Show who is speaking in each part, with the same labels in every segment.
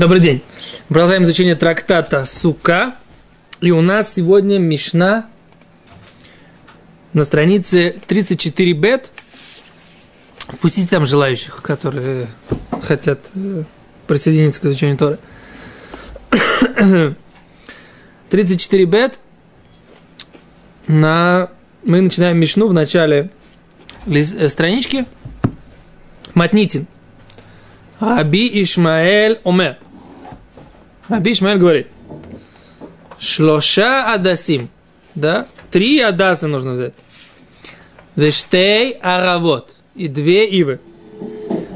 Speaker 1: Добрый день. Продолжаем изучение трактата Сука. И у нас сегодня Мишна на странице 34 бет. Пустите там желающих, которые хотят э, присоединиться к изучению Торы. 34 бет. На... Мы начинаем Мишну в начале э, странички. Матнитин. Раби Ишмаэль Омер. Раби Ишмаэль говорит. Шлоша адасим. Да? Три адаса нужно взять. Вештей аравот. И две ивы.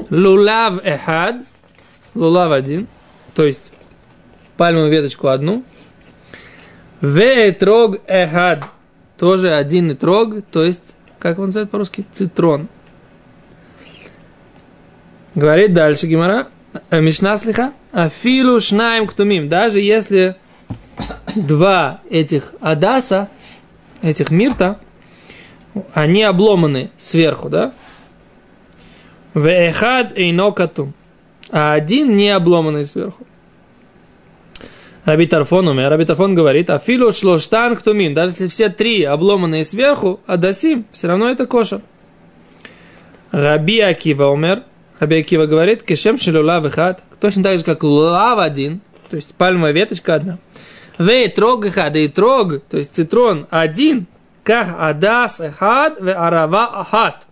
Speaker 1: Лулав эхад. Лулав один. То есть пальмовую веточку одну. Ветрог эхад. Тоже один и трог. То есть, как он называет по-русски? Цитрон. Говорит дальше Гимара, Мишна слиха, Афилу шнаем ктумим, даже если два этих адаса, этих мирта, они обломаны сверху, да? Вехад эйнокатум. А один не обломанный сверху. Раби Тарфон умер. Раби Тарфон говорит, афилу шлоштан ктумим. Даже если все три обломанные сверху, адасим, все равно это кошер. Раби Акива умер. Раби Акива говорит, кешем шелюлав хат, точно так же, как лав один, то есть пальмовая веточка одна. Вей трог хад, и трог, то есть цитрон один, как адас хад, ве арава ахат.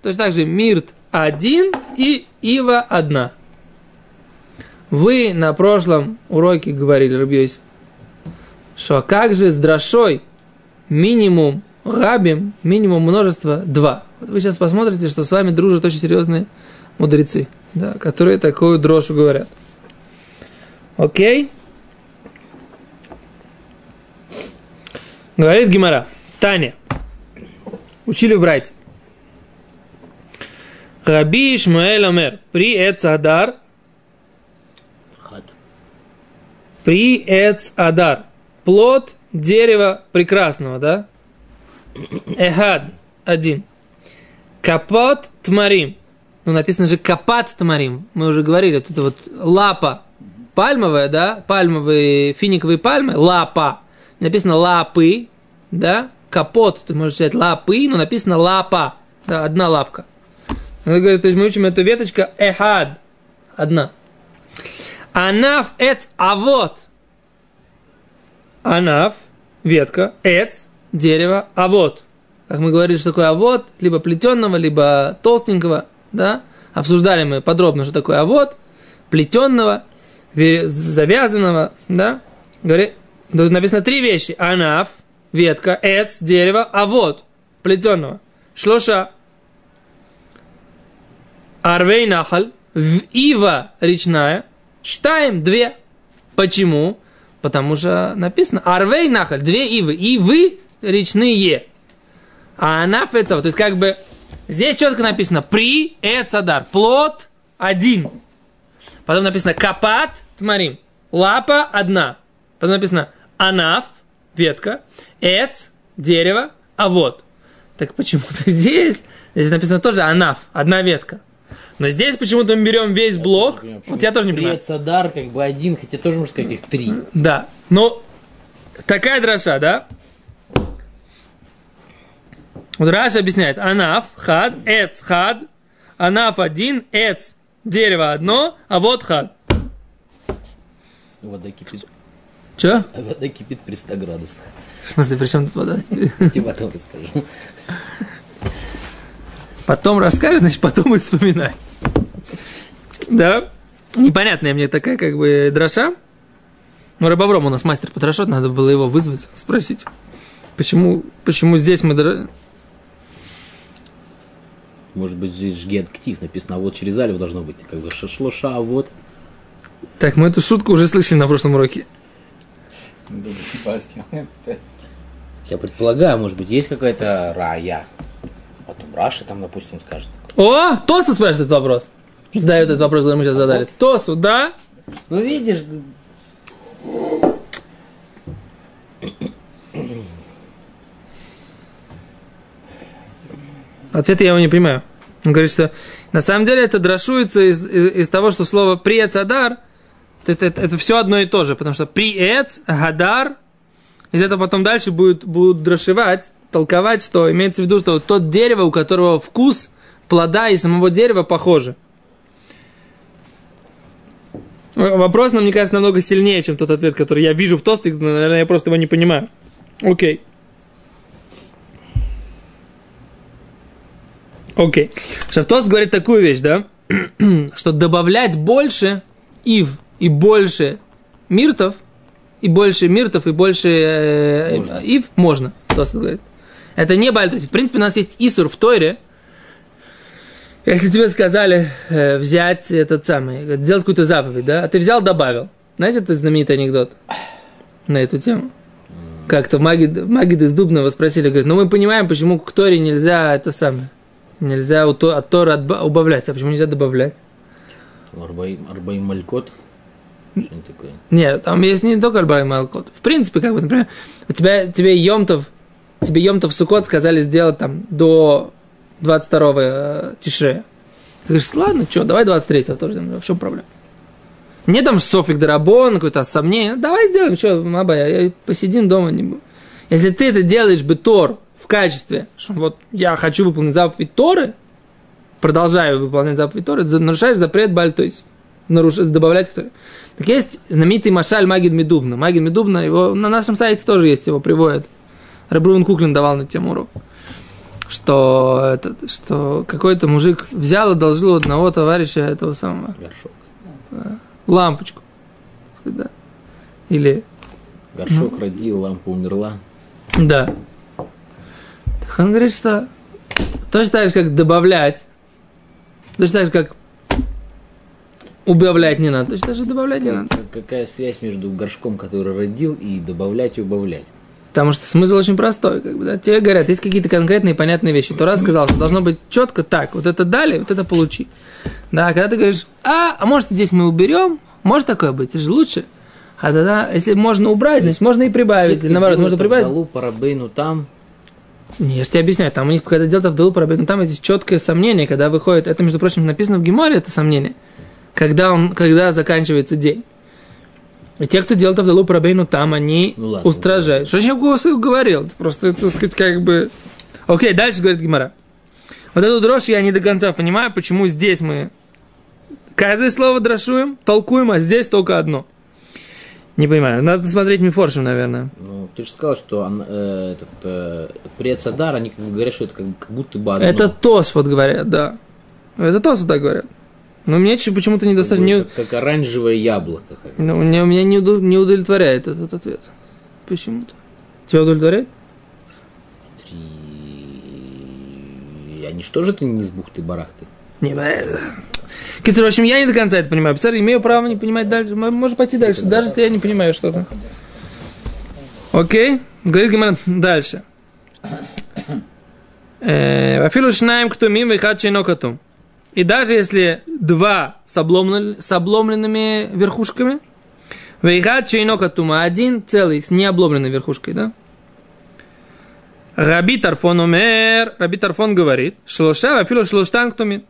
Speaker 1: Точно так же мирт один и ива одна. Вы на прошлом уроке говорили, Рубьёйс, что как же с дрошой минимум рабим, минимум множество два. Вот вы сейчас посмотрите, что с вами дружат очень серьезные мудрецы, да, которые такую дрожь говорят. Окей? Говорит Гимара. Таня. Учили в Брайте. Раби Ишмаэль Омер. При Эцадар. При Эцадар. Плод дерева прекрасного, да? Эхад. Один. Капот Тмарим ну, написано же капат тамарим. Мы уже говорили, вот это вот лапа пальмовая, да, пальмовые, финиковые пальмы, лапа. Написано лапы, да, капот, ты можешь взять лапы, но написано лапа, да, одна лапка. Он говорит, то есть мы учим эту веточка эхад, одна. Анаф эц авот. Анаф, ветка, эц, дерево, авот. Как мы говорили, что такое авот, либо плетенного, либо толстенького – да, обсуждали мы подробно, что такое авод, плетенного, завязанного, да, говорит, написано три вещи, анаф, ветка, эц, дерево, а вот плетенного, шлоша, арвей нахаль, ива речная, штаем две. Почему? Потому что написано арвей нахаль, две ивы, ивы речные. А анаф, то есть как бы Здесь четко написано при эцадар. Плод один. Потом написано капат тмарим. Лапа одна. Потом написано анаф, ветка, эц, дерево, а вот. Так почему-то здесь, здесь написано тоже анаф, одна ветка. Но здесь почему-то мы берем весь блок. Я вот я тоже не понимаю.
Speaker 2: Цадар как бы один, хотя тоже можно сказать их три.
Speaker 1: Да. Но такая дроша, да? Вот Раша объясняет, анаф, хад, эц, хад, анаф один, эц, дерево одно, а вот хад.
Speaker 2: Вода кипит.
Speaker 1: Че?
Speaker 2: Вода кипит при 100 градусах.
Speaker 1: В смысле, при чем тут вода?
Speaker 2: Тебе потом расскажу.
Speaker 1: Потом расскажешь, значит, потом и вспоминай. Да? Непонятная мне такая, как бы, дроша. Ну, Рабовром у нас мастер потрошот, надо было его вызвать, спросить. Почему, почему здесь мы
Speaker 2: может быть, здесь жгет ктив написано, а вот через алиф должно быть, как бы шашлоша, а вот.
Speaker 1: Так, мы эту шутку уже слышали на прошлом уроке.
Speaker 2: Я предполагаю, может быть, есть какая-то рая. Потом Раша там, допустим, скажет.
Speaker 1: О, Тосу спрашивает этот вопрос. Задает этот вопрос, который мы сейчас задали. Тосу, да?
Speaker 2: Ну, видишь,
Speaker 1: Ответ я его не понимаю. Он говорит, что на самом деле это дрошуется из, из, из того, что слово «приецадар» Это, это, это все одно и то же, потому что приэц, гадар, из этого потом дальше будут, будут дрошевать, толковать, что имеется в виду, что тот дерево, у которого вкус плода и самого дерева похожи. Вопрос, нам, мне кажется, намного сильнее, чем тот ответ, который я вижу в тосте, наверное, я просто его не понимаю. Окей. Окей. Шафтост говорит такую вещь, да? что добавлять больше ив и больше миртов, и больше миртов, и больше э, можно. ив можно. Тост говорит. Это не баль. То есть, в принципе, у нас есть исур в Тойре. Если тебе сказали э, взять этот самый, сделать какую-то заповедь, да, а ты взял, добавил. Знаете, это знаменитый анекдот на эту тему? Как-то Магид, Магид из Дубного спросили, говорит, ну мы понимаем, почему к Торе нельзя это самое, нельзя от Тора убавлять, а почему нельзя добавлять?
Speaker 2: Арбаим, арбаим малькот?
Speaker 1: Что такое? Нет, там есть не только арбаим малькот. В принципе, как бы, например, у тебя, тебе Йомтов, тебе Йомтов Сукот сказали сделать там до 22 э, Тишрея. Ты говоришь, ладно, что, давай 23-го тоже, в чем проблема? Не там Софик Дарабон, какое-то сомнение. Давай сделаем, что, Маба, я, посидим дома. Не. Если ты это делаешь бы Тор качестве, что вот я хочу выполнить заповедь Торы, продолжаю выполнять заповедь Торы, нарушаешь запрет Баль, то есть нарушаешь, добавлять к Торе. Так есть знаменитый Машаль Магид Медубна. Магид Медубна, его на нашем сайте тоже есть, его приводят. Рабрун Куклин давал на тему урок. Что, этот, что какой-то мужик взял и одолжил у одного товарища этого самого.
Speaker 2: Горшок.
Speaker 1: Лампочку. Да. Или...
Speaker 2: Горшок ну, родил, лампа умерла.
Speaker 1: Да. Он говорит, что точно так же, как добавлять, точно так же, как убавлять не надо, точно так же добавлять не надо.
Speaker 2: Какая связь между горшком, который родил, и добавлять и убавлять?
Speaker 1: Потому что смысл очень простой. Как бы, да? Тебе говорят, есть какие-то конкретные понятные вещи. Тора сказал, что должно быть четко так. Вот это дали, вот это получи. Да, когда ты говоришь, а, а может здесь мы уберем, может такое быть, это же лучше. А тогда, если можно убрать, значит, можно и прибавить. Или наоборот, можно прибавить.
Speaker 2: Далу парабейну там.
Speaker 1: Я тебе объясняю, там у них, когда делают Авдалу парабейну там, есть четкое сомнение, когда выходит, это, между прочим, написано в Геморе, это сомнение, когда, он, когда заканчивается день. И те, кто делает Авдалу Парабейну там, они ну, ладно, устражают. Что я говорил? Просто, так сказать, как бы... Окей, дальше говорит Гимара. Вот эту дрожь я не до конца понимаю, почему здесь мы каждое слово дрошуем, толкуем, а здесь только одно. Не понимаю. Надо смотреть Мифоршем, наверное.
Speaker 2: Ну, ты же сказал, что он, э, этот, э, предсадар, они как бы говорят, что это как, как будто бы одно.
Speaker 1: Это ТОС вот говорят, да. Это ТОС так говорят. Но мне почему-то недостаточно...
Speaker 2: Как, как оранжевое яблоко. Как
Speaker 1: ну, меня, меня не, не удовлетворяет этот ответ. Почему-то. Тебя удовлетворяет?
Speaker 2: Три... Они что же ты не из бухты-барахты?
Speaker 1: Не, Китер, в общем, я не до конца это понимаю. Писар, имею право не понимать дальше. Можно пойти дальше, даже если я не понимаю что-то. Окей? Говорит Гимара дальше. Э, Афилу шнаем кто мим вихат коту. И даже если два с, с обломленными верхушками, чейно катума, один целый с необломленной верхушкой, да? Раби Тарфон умер, Раби Тарфон говорит, шлоша, афилу шлоштан ктумит.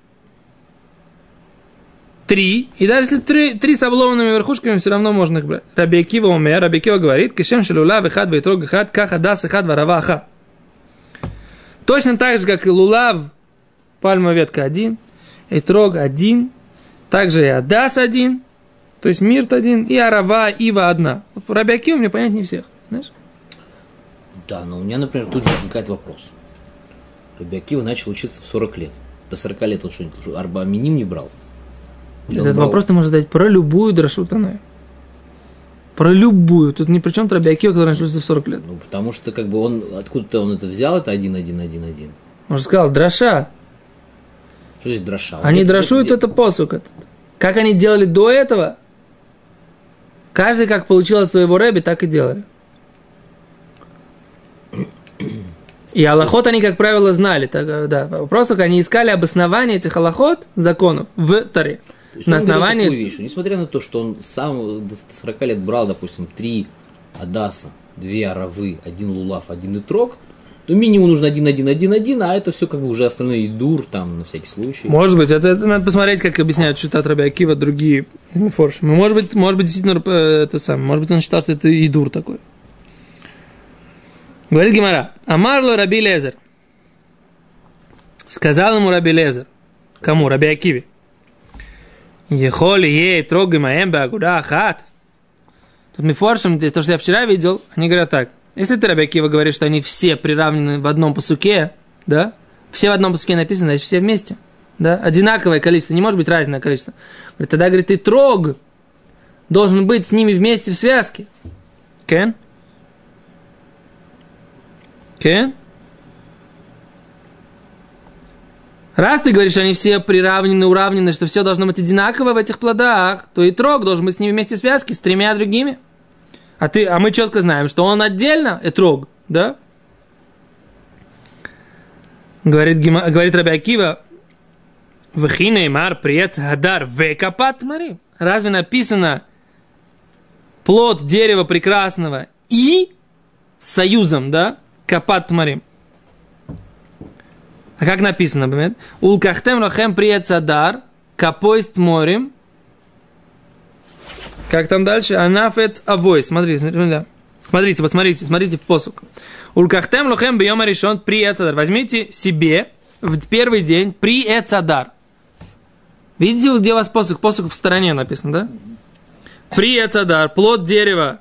Speaker 1: Три, и даже если три, три с обломанными верхушками, все равно можно их брать. Раби Кива умер, Раби Кива говорит, кишем шелула вихад вейтрог хат, каха дас хат варава хат. Точно так же, как и лулав, пальма ветка один – Этрог один, также и Адас один, то есть Мирт один, и Арава, Ива одна. Вот Рабиаки у меня не всех, знаешь?
Speaker 2: Да, но у меня, например, тут же возникает вопрос. Рабиакива начал учиться в 40 лет. До 40 лет он что-нибудь Арба Миним не брал.
Speaker 1: Этот брал... вопрос ты можешь задать про любую драшу Танаю. Про любую. Тут ни при чем Рабиакива, который начался в 40 лет.
Speaker 2: Ну, потому что как бы он, откуда-то он это взял, это один, один, один, один.
Speaker 1: Он же сказал, драша,
Speaker 2: что здесь дроша?
Speaker 1: Они дрошуют это посук этот. Как они делали до этого, каждый как получил от своего рэби, так и делали. И аллахот они, как правило, знали. Так, да. Вопрос только, они искали обоснование этих аллахот, законов, в Таре.
Speaker 2: На основании... Вещь, несмотря на то, что он сам до 40 лет брал, допустим, три Адаса, две Аравы, один Лулав, один Итрок – то минимум нужно один, один, один, один, а это все как бы уже остальное и дур там на всякий случай.
Speaker 1: Может быть, это, это надо посмотреть, как объясняют Шитат Раби Акива другие Мифорш. Ну, Может быть, может быть, действительно, э, это самое. Может быть, он считал, что это идур такой. Говорит Гимара. Амарло Раби Лезер. Сказал ему Раби Лезер. Кому? Раби Акиви. Ехоли ей трогай маем агуда хат. Тут Мифоршем, то, что я вчера видел, они говорят так. Если ты, Раби Акива, говоришь, что они все приравнены в одном посуке, да? Все в одном посуке написано, значит, все вместе. Да? Одинаковое количество, не может быть разное количество. Говорит, тогда, говорит, ты трог должен быть с ними вместе в связке. Кен? Кен? Раз ты говоришь, что они все приравнены, уравнены, что все должно быть одинаково в этих плодах, то и трог должен быть с ними вместе в связке, с тремя другими. А, ты, а мы четко знаем, что он отдельно этрог, да? Говорит, Гима, говорит Раби Акива, Вахина Мар приец Хадар Векапат Мари. Разве написано плод дерева прекрасного и союзом, да? Капат Марим. А как написано, например? Улкахтем лохем приец Адар, капоист морем. Как там дальше? Анафец авой. Смотрите, смотрите, смотрите, вот смотрите, смотрите в посук. Улкахтем лохем бьема решен приец Адар. Возьмите себе в первый день приец Адар. Видите, где у вас посох? Посох в стороне написано, да? Приец Адар, плод дерева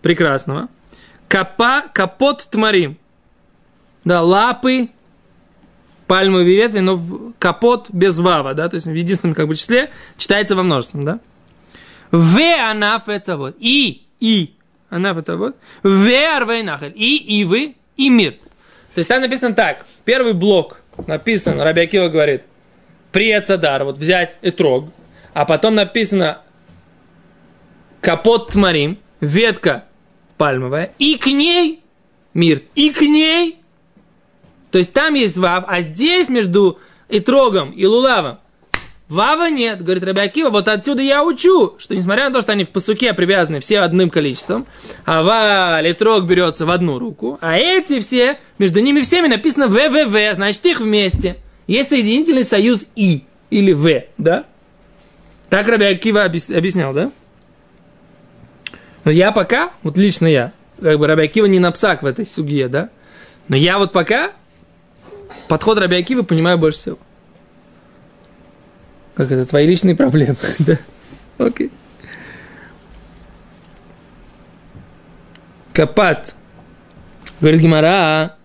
Speaker 1: прекрасного. Капа, капот тмарим. Да, лапы пальмовые ветви, но капот без вава, да, то есть в единственном как бы числе читается во множественном, да. В анаф вот и и анаф вот в арвей нахель и ивы и мир. То есть там написано так. Первый блок написан, Рабиакива говорит, при Цадар, вот взять этрог, а потом написано капот тмарим, ветка пальмовая, и к ней мир, и к ней то есть там есть вав, а здесь между итрогом и лулавом Вава нет, говорит Рабиакива, вот отсюда я учу, что несмотря на то, что они в посуке привязаны все одним количеством, а ва литрог берется в одну руку, а эти все, между ними всеми написано ВВВ, значит их вместе. Есть соединительный союз И или В, да? Так Рабиакива объяснял, да? Но я пока, вот лично я, как бы Рабиакива не напсак в этой суге, да? Но я вот пока подход Раби Акива понимаю больше всего. Как это, твои личные проблемы, да? Окей. Капат. Говорит Гимара.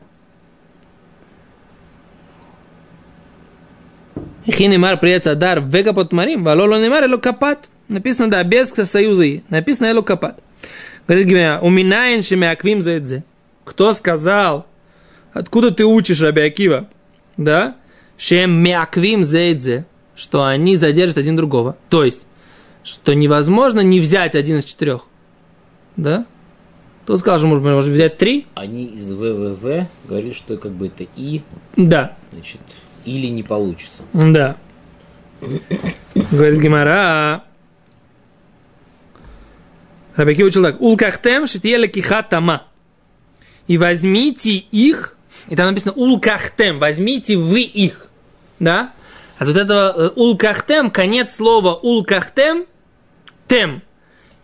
Speaker 1: Хинемар приец адар вегапот марим, валоло немар эло капат. Написано, да, без союза и. Написано эло капат. Говорит Гимара, уминаен шемяквим за. Кто сказал, Откуда ты учишь, Раби Акива? Да? Шем мяквим зейдзе, что они задержат один другого. То есть, что невозможно не взять один из четырех. Да? Кто сказал, что можно, можно взять три?
Speaker 2: Они из ВВВ говорили, что как бы это И.
Speaker 1: Да.
Speaker 2: Значит, или не получится.
Speaker 1: Да. Говорит Гимара. Рабики учил так. Улкахтем шитьела кихатама. И возьмите их и там написано улкахтем, возьмите вы их. Да? А вот этого э, улкахтем, конец слова улкахтем, тем,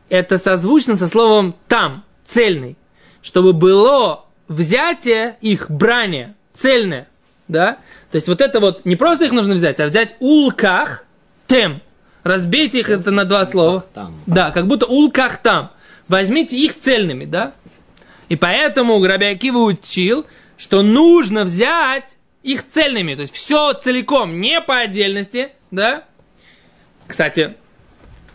Speaker 1: это созвучно со словом там, цельный. Чтобы было взятие их брание, цельное. Да? То есть вот это вот, не просто их нужно взять, а взять улках тем. Разбейте их это на два слова.
Speaker 2: Там.
Speaker 1: Да, как будто улках там. Возьмите их цельными, да? И поэтому Грабиакива учил, что нужно взять их цельными, то есть все целиком, не по отдельности, да? Кстати,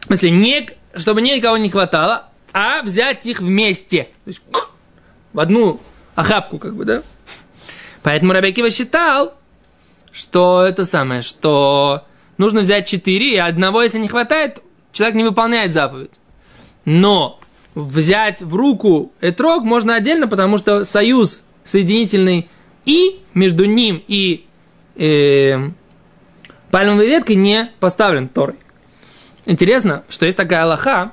Speaker 1: в смысле, не, чтобы никого не хватало, а взять их вместе, то есть в одну охапку, как бы, да? Поэтому Рабиакива считал, что это самое, что нужно взять четыре, и одного, если не хватает, человек не выполняет заповедь. Но взять в руку этрог можно отдельно, потому что союз соединительный и между ним и э, пальмовой веткой не поставлен Торой. Интересно, что есть такая Аллаха,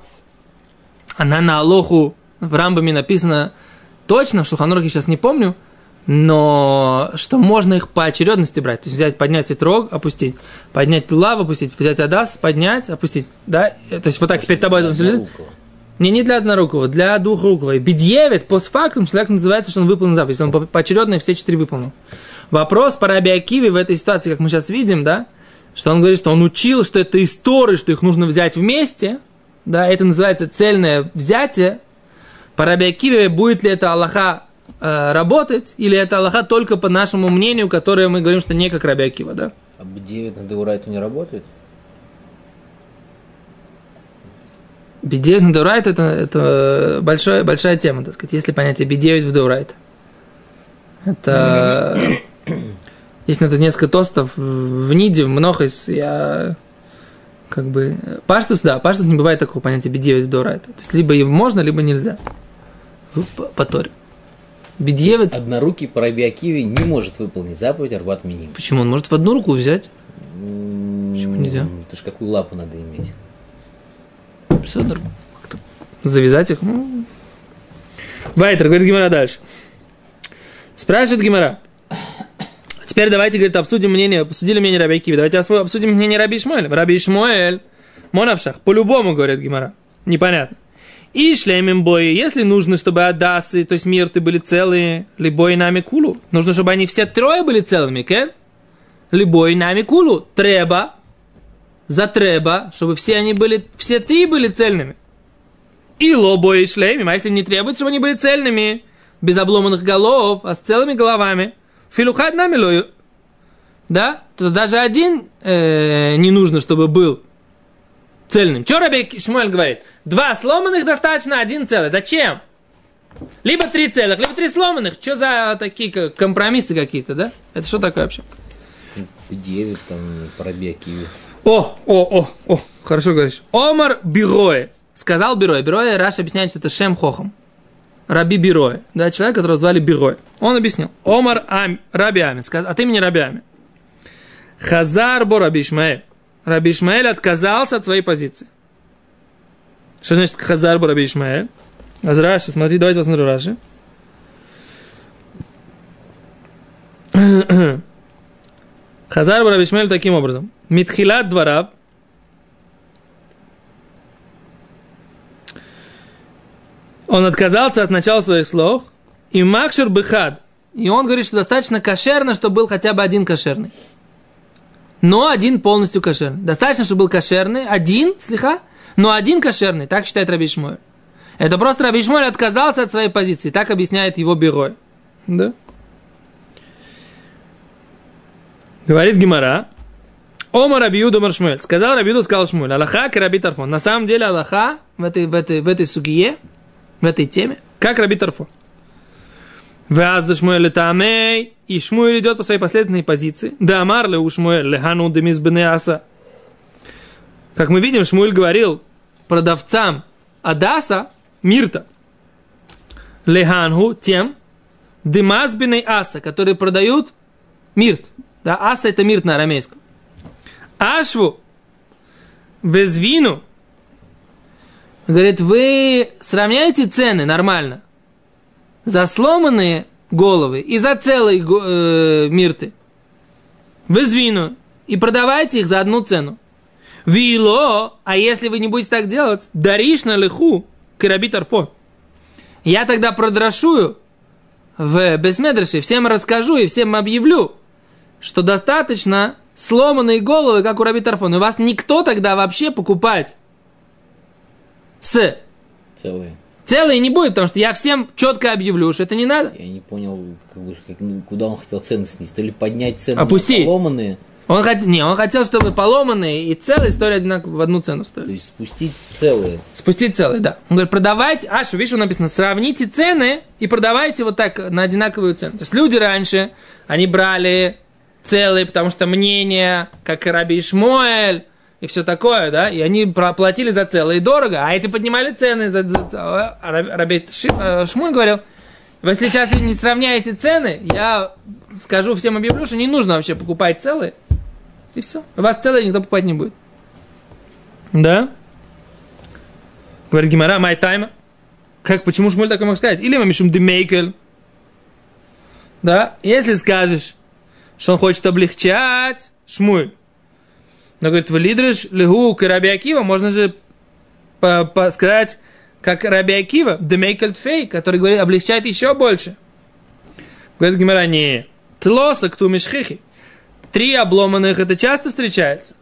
Speaker 1: она на Алоху в Рамбаме написана точно, в Шелханорахе сейчас не помню, но что можно их по очередности брать. То есть взять, поднять этрог, опустить, поднять лав, опустить, взять адас, поднять, опустить. Да? То есть вот так перед тобой лежит. Не, не для однорукого, для двухрукого. Бедьевит, постфактум, человек называется, что он выполнил заповедь, если он по- поочередно все четыре выполнил. Вопрос по Раби Акиве в этой ситуации, как мы сейчас видим, да, что он говорит, что он учил, что это истории, что их нужно взять вместе, да, это называется цельное взятие. По Раби Акиве будет ли это Аллаха э, работать, или это Аллаха только по нашему мнению, которое мы говорим, что не как Раби Акива, да?
Speaker 2: А Б9 на Деурайту не работает?
Speaker 1: B9 на Деурайт это, это большая, большая тема, так сказать, если понятие B9 в Деурайт. Это... Есть на это несколько тостов в Ниде, в Мнохис, я как бы... Паштус, да, паштус не бывает такого понятия B9 в Деурайт. То есть, либо его можно, либо нельзя. По, по Торе. B9,
Speaker 2: Однорукий по Раби Акиве не может выполнить заповедь Арбат Миним.
Speaker 1: почему? Он может в одну руку взять.
Speaker 2: Почему
Speaker 1: нельзя?
Speaker 2: Это ж какую лапу надо иметь?
Speaker 1: Как-то Завязать их. Ну. Вайтер, говорит Гимара дальше. Спрашивает Гимара. Теперь давайте, говорит, обсудим мнение, обсудили мнение Раби Акивы. Давайте обсудим мнение Раби Ишмаэля. Раби Ишмаэль, Монавшах, по-любому, говорит Гимара. Непонятно. И шлемим бои, если нужно, чтобы Адасы, то есть мирты были целые, либо и нами кулу. Нужно, чтобы они все трое были целыми, кен? Либо и нами кулу. Треба, за треба, чтобы все они были, все три были цельными. И лобо и шлемим, а если не требует, чтобы они были цельными, без обломанных голов, а с целыми головами, филухад намилою, да, то даже один э, не нужно, чтобы был цельным. Что Раби Шмуэль говорит? Два сломанных достаточно, один целый. Зачем? Либо три целых, либо три сломанных. Что за такие компромиссы какие-то, да? Это что такое вообще?
Speaker 2: Б9 там Акиве.
Speaker 1: О, о, о, о, хорошо говоришь. Омар Бирое. Сказал Бирое. Бирое, Раш объясняет, что это Шем Хохом. Раби Бирое. Да, человек, которого звали Бирое. Он объяснил. Омар Ам, Раби Ами. Сказ- От имени Раби Ами. Хазар Бо Раби Ишмаэль. Раби Ишмаэль отказался от своей позиции. Что значит Хазар Бо Раби Ишмаэль? А Раши, смотри, давайте посмотрим Раши. Хазар Бо Раби Ишмаэль таким образом. Митхилат двораб. Он отказался от начала своих слов. И Макшер Бехад. И он говорит, что достаточно кошерно, чтобы был хотя бы один кошерный. Но один полностью кошерный. Достаточно, чтобы был кошерный, один, слегка, но один кошерный. Так считает Раби Шмуэль. Это просто Раби Шмуэль отказался от своей позиции. Так объясняет его бюро. Да? Говорит Гимара. Ома Рабиуду Маршмуэль. Сказал Рабиуду, сказал Шмуэль. Аллаха к Раби Тарфон. На самом деле Аллаха в этой, в этой, в этой сугие, в этой теме, как Раби Тарфон. Вязда Шмуэль Тамей. И Шмуэль идет по своей последовательной позиции. Да Амарле у Шмуэль Лехану Демис Бенеаса. Как мы видим, Шмуэль говорил продавцам Адаса, Мирта, Леханху, тем, Демазбиной Аса, которые продают Мирт. Да, Аса это Мирт на арамейском. Ашву, Безвину, говорит, вы сравняете цены нормально за сломанные головы и за целые э, мирты. Безвину. И продавайте их за одну цену. Вило, а если вы не будете так делать, даришь на лиху караби тарфон. Я тогда продрошую в Бесмедрше, всем расскажу и всем объявлю, что достаточно сломанные головы, как у Раби Тарфон. И вас никто тогда вообще покупать с
Speaker 2: Целые.
Speaker 1: целые не будет, потому что я всем четко объявлю, что это не надо.
Speaker 2: Я не понял, как бы, как- ну, куда он хотел цены снизить. То ли поднять цены
Speaker 1: Опустить.
Speaker 2: поломанные,
Speaker 1: Он хотел, не, он хотел, чтобы поломанные и целые стоили одинаково в одну цену
Speaker 2: то
Speaker 1: стоили.
Speaker 2: есть спустить целые.
Speaker 1: Спустить целые, да. Он говорит, продавайте, аж, видишь, что написано, сравните цены и продавайте вот так на одинаковую цену. То есть люди раньше, они брали целые, потому что мнение, как и Раби Ишмоэль, и все такое, да, и они платили за целые дорого, а эти поднимали цены. За, за- а Раби э, Шмуль говорил, если сейчас не сравняете цены, я скажу всем объявлю, что не нужно вообще покупать целые, и все. У вас целые никто покупать не будет. Да? Говорит Гимара, май тайма. Как, почему Шмуль такой мог сказать? Или мамишум демейкель. да, если скажешь, что он хочет облегчать, Шмуль, но говорит, в лидриш лигу к Раби Акива, можно же по, по сказать, как Раби Акива, демейкальт фей, который говорит, облегчает еще больше. Говорит Гимара, не, тлоса к тумишхихи. Три обломанных, это часто встречается.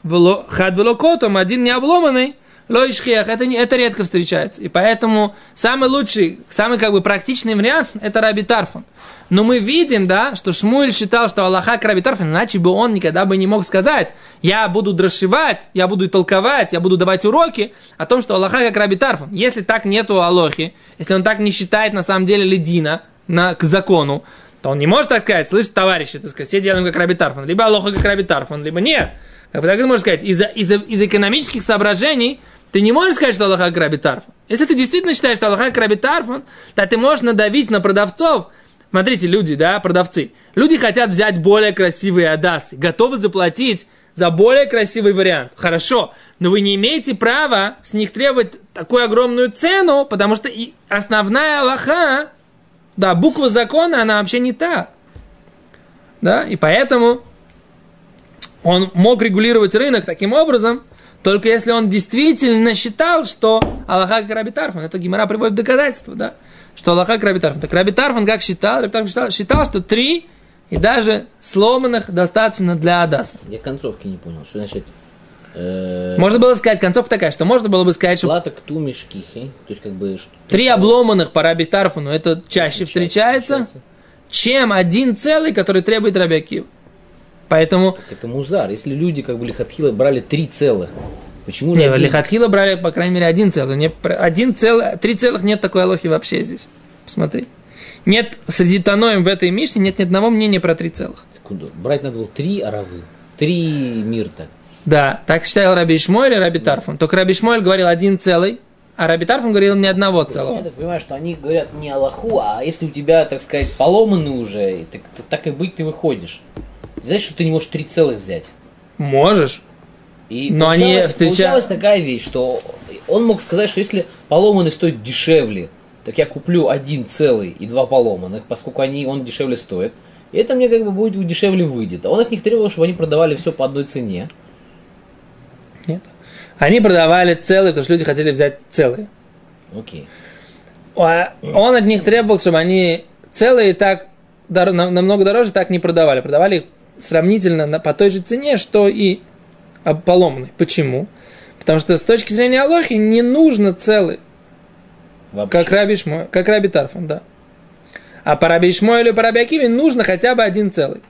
Speaker 1: Хад велокотом, один не обломанный, лоишхех, это, не, это редко встречается. И поэтому самый лучший, самый как бы практичный вариант, это Раби Тарфон. Но мы видим, да, что Шмуэль считал, что Аллаха Крабитарф, иначе бы он никогда бы не мог сказать, я буду дрошевать, я буду толковать, я буду давать уроки о том, что Аллаха как Рабитарф. Если так нету Алохи, если он так не считает на самом деле ледина на, к закону, то он не может так сказать, слышь, товарищи, так сказать, все делаем как Рабитарфон, либо Алоха как Рабитарфон, либо нет. Как бы так можешь сказать, из-за, из-за, из экономических соображений ты не можешь сказать, что Аллаха как Рабитарфон. Если ты действительно считаешь, что Аллаха как Рабитарфон, то ты можешь надавить на продавцов, Смотрите, люди, да, продавцы. Люди хотят взять более красивые адасы, готовы заплатить за более красивый вариант. Хорошо, но вы не имеете права с них требовать такую огромную цену, потому что и основная Аллаха, да, буква закона, она вообще не та. Да, и поэтому он мог регулировать рынок таким образом, только если он действительно считал, что Аллаха как Рабитарфан. Это Гимара приводит доказательства, да что Аллаха к Раби Тарфан. Так Раби Тарфан как считал? Раби Тарфан считал, считал, что три и даже сломанных достаточно для Адаса.
Speaker 2: Я концовки не понял. Что значит? Э,
Speaker 1: можно было сказать, концовка такая, что можно было бы сказать, что...
Speaker 2: Плата к тумишкихи, то есть как бы...
Speaker 1: Три обломанных по Раби Тарфану, это чаще встречается, чем один целый, который требует Раби Поэтому...
Speaker 2: Это музар. Если люди как бы лихатхила брали три целых, Почему
Speaker 1: же? Не, один... Лихатхила брали, по крайней мере, один целый. Не, один целый, три целых нет такой алохи вообще здесь. Посмотри. Нет, среди Таноем в этой Мишне нет ни одного мнения про три целых.
Speaker 2: Секунду. Брать надо было три аравы. Три мирта.
Speaker 1: Да, так считал Раби Ишмойль и Раби Тарфон. Только Раби Ишмойль говорил один целый, а Раби Тарфон говорил ни одного целого.
Speaker 2: Я так понимаю, что они говорят не Аллаху, а если у тебя, так сказать, поломаны уже, так, так и быть ты выходишь. Знаешь, что ты не можешь три целых взять?
Speaker 1: Можешь.
Speaker 2: И Но они встреча... получалась такая вещь, что он мог сказать, что если поломанный стоит дешевле, так я куплю один целый и два поломанных, поскольку они, он дешевле стоит. И это мне как бы будет дешевле выйдет. А он от них требовал, чтобы они продавали все по одной цене.
Speaker 1: Нет. Они продавали целые, потому что люди хотели взять целые.
Speaker 2: Окей.
Speaker 1: А он от них требовал, чтобы они целые так намного дороже так не продавали. Продавали сравнительно по той же цене, что и поломанный. Почему? Потому что с точки зрения Аллахи не нужно целый. Вообще. Как Раби Шмой, как Раби Тарфан, да. А по Раби или по Раби Акиве нужно хотя бы один целый.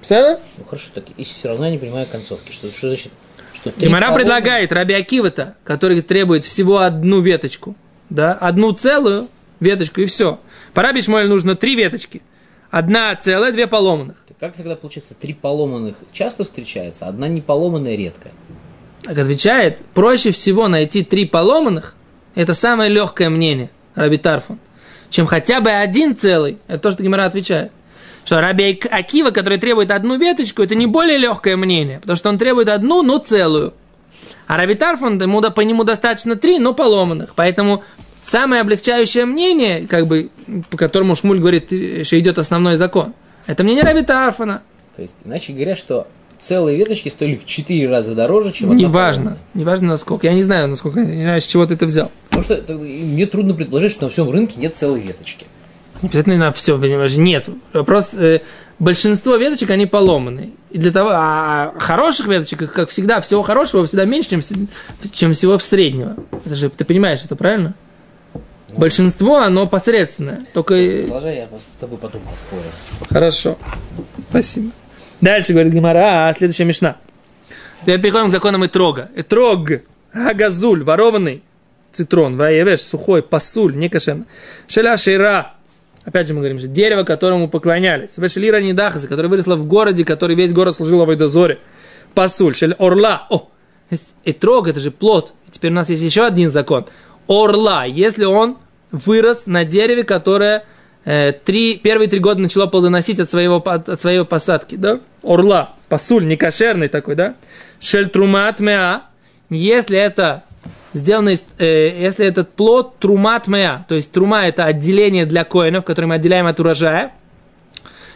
Speaker 2: Все? Ну хорошо, так и все равно я не понимаю концовки. Что, что значит?
Speaker 1: Что Гимара предлагает Раби Акива-то, который требует всего одну веточку. Да, одну целую веточку и все. По Раби Шмуэль нужно три веточки. Одна целая, две поломанных.
Speaker 2: Как тогда получается, три поломанных часто встречается, одна не поломанная редко?
Speaker 1: Так отвечает, проще всего найти три поломанных, это самое легкое мнение, Раби Тарфон, чем хотя бы один целый, это то, что Гимара отвечает. Что Раби Акива, который требует одну веточку, это не более легкое мнение, потому что он требует одну, но целую. А Раби Тарфон, ему, по нему достаточно три, но поломанных. Поэтому самое облегчающее мнение, как бы, по которому Шмуль говорит, что идет основной закон – это мне не Раби Тарфана.
Speaker 2: То есть, иначе говоря, что целые веточки стоили в 4 раза дороже, чем одна
Speaker 1: Неважно, неважно насколько. Я не знаю, насколько, не знаю, с чего ты это взял.
Speaker 2: Потому что это, мне трудно предположить, что на всем рынке нет целой веточки.
Speaker 1: Не обязательно на все, понимаешь, нет. Вопрос, э, большинство веточек, они поломаны. И для того, а хороших веточек, как всегда, всего хорошего всегда меньше, чем, чем всего в среднего. Это же, ты понимаешь, это правильно? Большинство, оно посредственное. Только...
Speaker 2: Продолжай, я с тобой потом поспорю.
Speaker 1: Хорошо. Спасибо. Дальше говорит Гимара, а следующая мешна. Теперь переходим к законам Итрога. Итрог, агазуль, ворованный цитрон, ваевеш, сухой, пасуль, не кошерно. Шеля шейра, опять же мы говорим, дерево, которому поклонялись. Вешелира недахаса, которое выросло в городе, который весь город служил в дозоре. Пасуль, шель орла. О, итрог, это же плод. И теперь у нас есть еще один закон. Орла, если он вырос на дереве, которое э, три, первые три года начало плодоносить от, своего, от, от своей посадки, да? Орла, посуль, не кошерный такой, да? Шельтрумат меа, если это сделано из, э, если этот плод трумат моя, то есть трума это отделение для коинов, которые мы отделяем от урожая,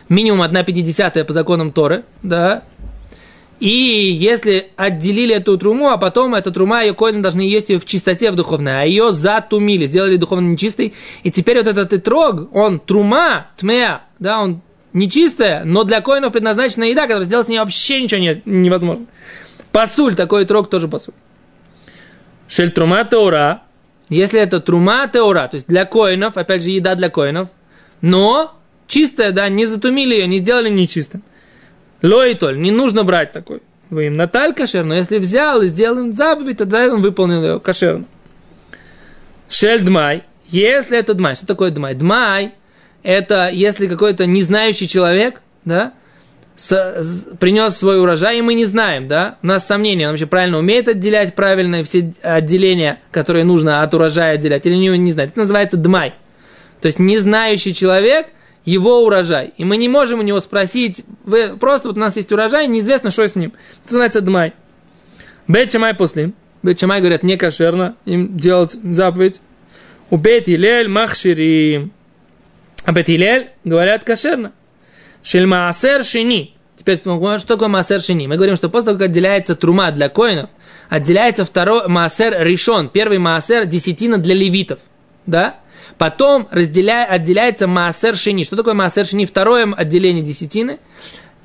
Speaker 1: минимум 1 пятидесятая по законам Торы, да, и если отделили эту труму, а потом эта трума, ее коины должны есть ее в чистоте в духовной, а ее затумили, сделали духовно нечистой, и теперь вот этот итрог, он трума, тмея, да, он нечистая, но для коинов предназначена еда, которая сделать с ней вообще ничего не, невозможно. Пасуль, такой итрог тоже пасуль. Шель трума теура, если это трума теура, то есть для коинов, опять же, еда для коинов, но чистая, да, не затумили ее, не сделали нечистым. Лоитоль, не нужно брать такой. Вы им наталь кошер, но если взял и сделал заповедь, тогда он выполнил ее кошерно. Шель дмай, если это дмай, что такое дмай? Дмай – это если какой-то незнающий человек, да, с, с, принес свой урожай, и мы не знаем, да, у нас сомнения, он вообще правильно умеет отделять правильно все отделения, которые нужно от урожая отделять, или не, не знает. Это называется дмай. То есть незнающий человек – его урожай. И мы не можем у него спросить, вы, просто вот у нас есть урожай, неизвестно, что с ним. Это называется дмай. Бет после. Бет Чамай говорят, не кошерно им делать заповедь. У Бет Илель махшири. А Бет Илель говорят кошерно. Шель маасер шини. Теперь, что такое маасер шини? Мы говорим, что после того, как отделяется трума для коинов, отделяется второй маасер решен. Первый маасер десятина для левитов. Да? Потом разделяя, отделяется маасер шини. Что такое маасер шини? Второе отделение десятины.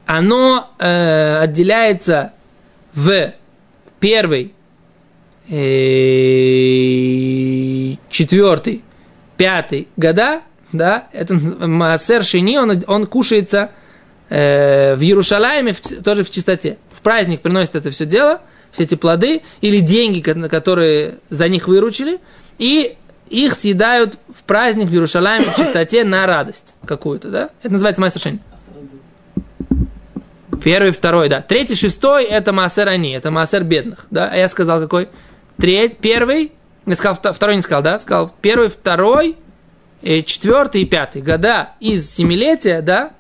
Speaker 1: Оно э, отделяется в первый, э, четвертый, пятый года. Да, это маасер шини, он, он кушается э, в Иерушалайме в, тоже в чистоте. В праздник приносит это все дело, все эти плоды или деньги, которые за них выручили. И их съедают в праздник в Иерушалайме в чистоте на радость какую-то, да? Это называется Майсер Первый, второй, да. Третий, шестой – это Маасер Ани, это Маасер бедных, да? А я сказал какой? Третий, первый, я сказал, второй не сказал, да? Сказал первый, второй, и четвертый и пятый года из семилетия, да?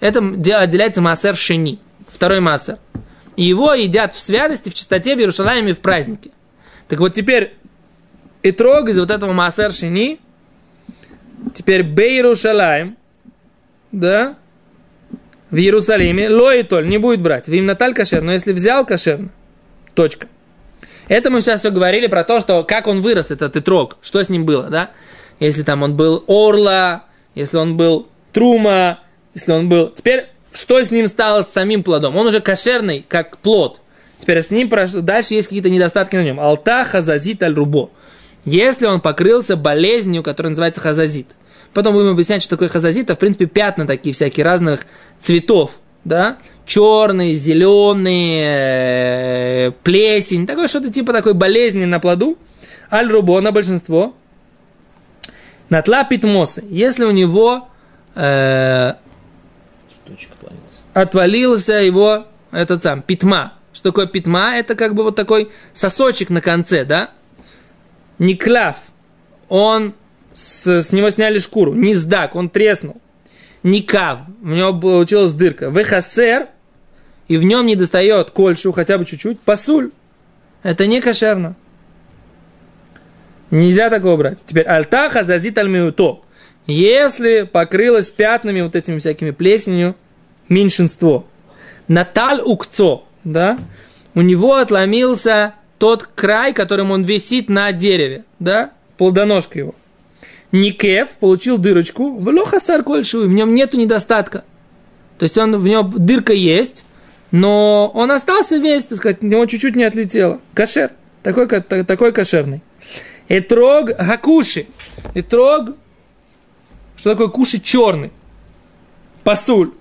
Speaker 1: Это отделяется Маасер Шени, второй Маасер. И его едят в святости, в чистоте, в Иерушалайме в празднике. Так вот теперь и трог из вот этого Маасер Шини, теперь Бейрушалаем, да, в Иерусалиме, Лоитоль не будет брать. Вим Наталь кошер, но если взял кошерно, точка. Это мы сейчас все говорили про то, что как он вырос, этот итрог, что с ним было, да? Если там он был орла, если он был трума, если он был... Теперь, что с ним стало с самим плодом? Он уже кошерный, как плод. Теперь с ним дальше есть какие-то недостатки на нем. Алта хазазит аль рубо если он покрылся болезнью, которая называется хазазит. Потом будем объяснять, что такое хазазит, а в принципе пятна такие всякие разных цветов, да, черные, зеленые, плесень, такое что-то типа такой болезни на плоду. Аль-рубо на большинство. Натла питмосы. Если у него э, отвалился его этот сам питма. Что такое питма? Это как бы вот такой сосочек на конце, да? Никлав, он с, с него сняли шкуру. Низдак, он треснул. Никав, у него получилась дырка. Вехасер, и в нем не достает кольшу, хотя бы чуть-чуть. Пасуль, это не кошерно. Нельзя такого брать. Теперь альтаха зазит альмиуто. Если покрылось пятнами вот этими всякими плесенью меньшинство. Наталь укцо, да, у него отломился тот край, которым он висит на дереве, да, плодоножка его. Никев получил дырочку, в лохасар в нем нету недостатка. То есть он, в нем дырка есть, но он остался весь, так сказать, него чуть-чуть не отлетело. Кашер, такой, такой кошерный. Этрог гакуши. Этрог, что такое куши черный? Пасуль.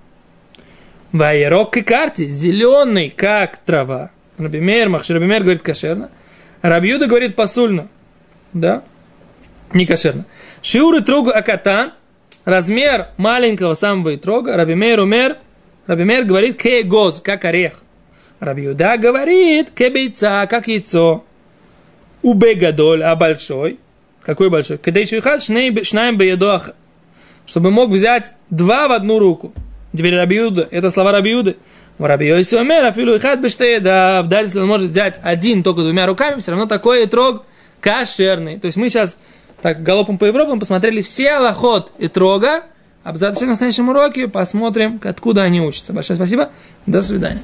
Speaker 1: Вайрок и карти, зеленый, как трава. Рабимер, Махшир Рабимер говорит кошерно. Рабиуда говорит посульно. Да? Не кошерно. Шиуры трогу акатан, размер маленького самого итрога, Рабимер умер, Рабимер говорит ке гоз, как орех. Рабиуда говорит ке бейца, как яйцо. У а большой. Какой большой? Когда шихат шнаем беедоах. Чтобы мог взять два в одну руку. Теперь Рабиуда, это слова Рабиуды. Раби Йоси Омер, афилу и хат бештеедав. Даже если он может взять один только двумя руками, все равно такой трог кошерный. То есть мы сейчас так галопом по Европам посмотрели все аллахот и трога, а в следующем уроке посмотрим, откуда они учатся. Большое спасибо. До свидания.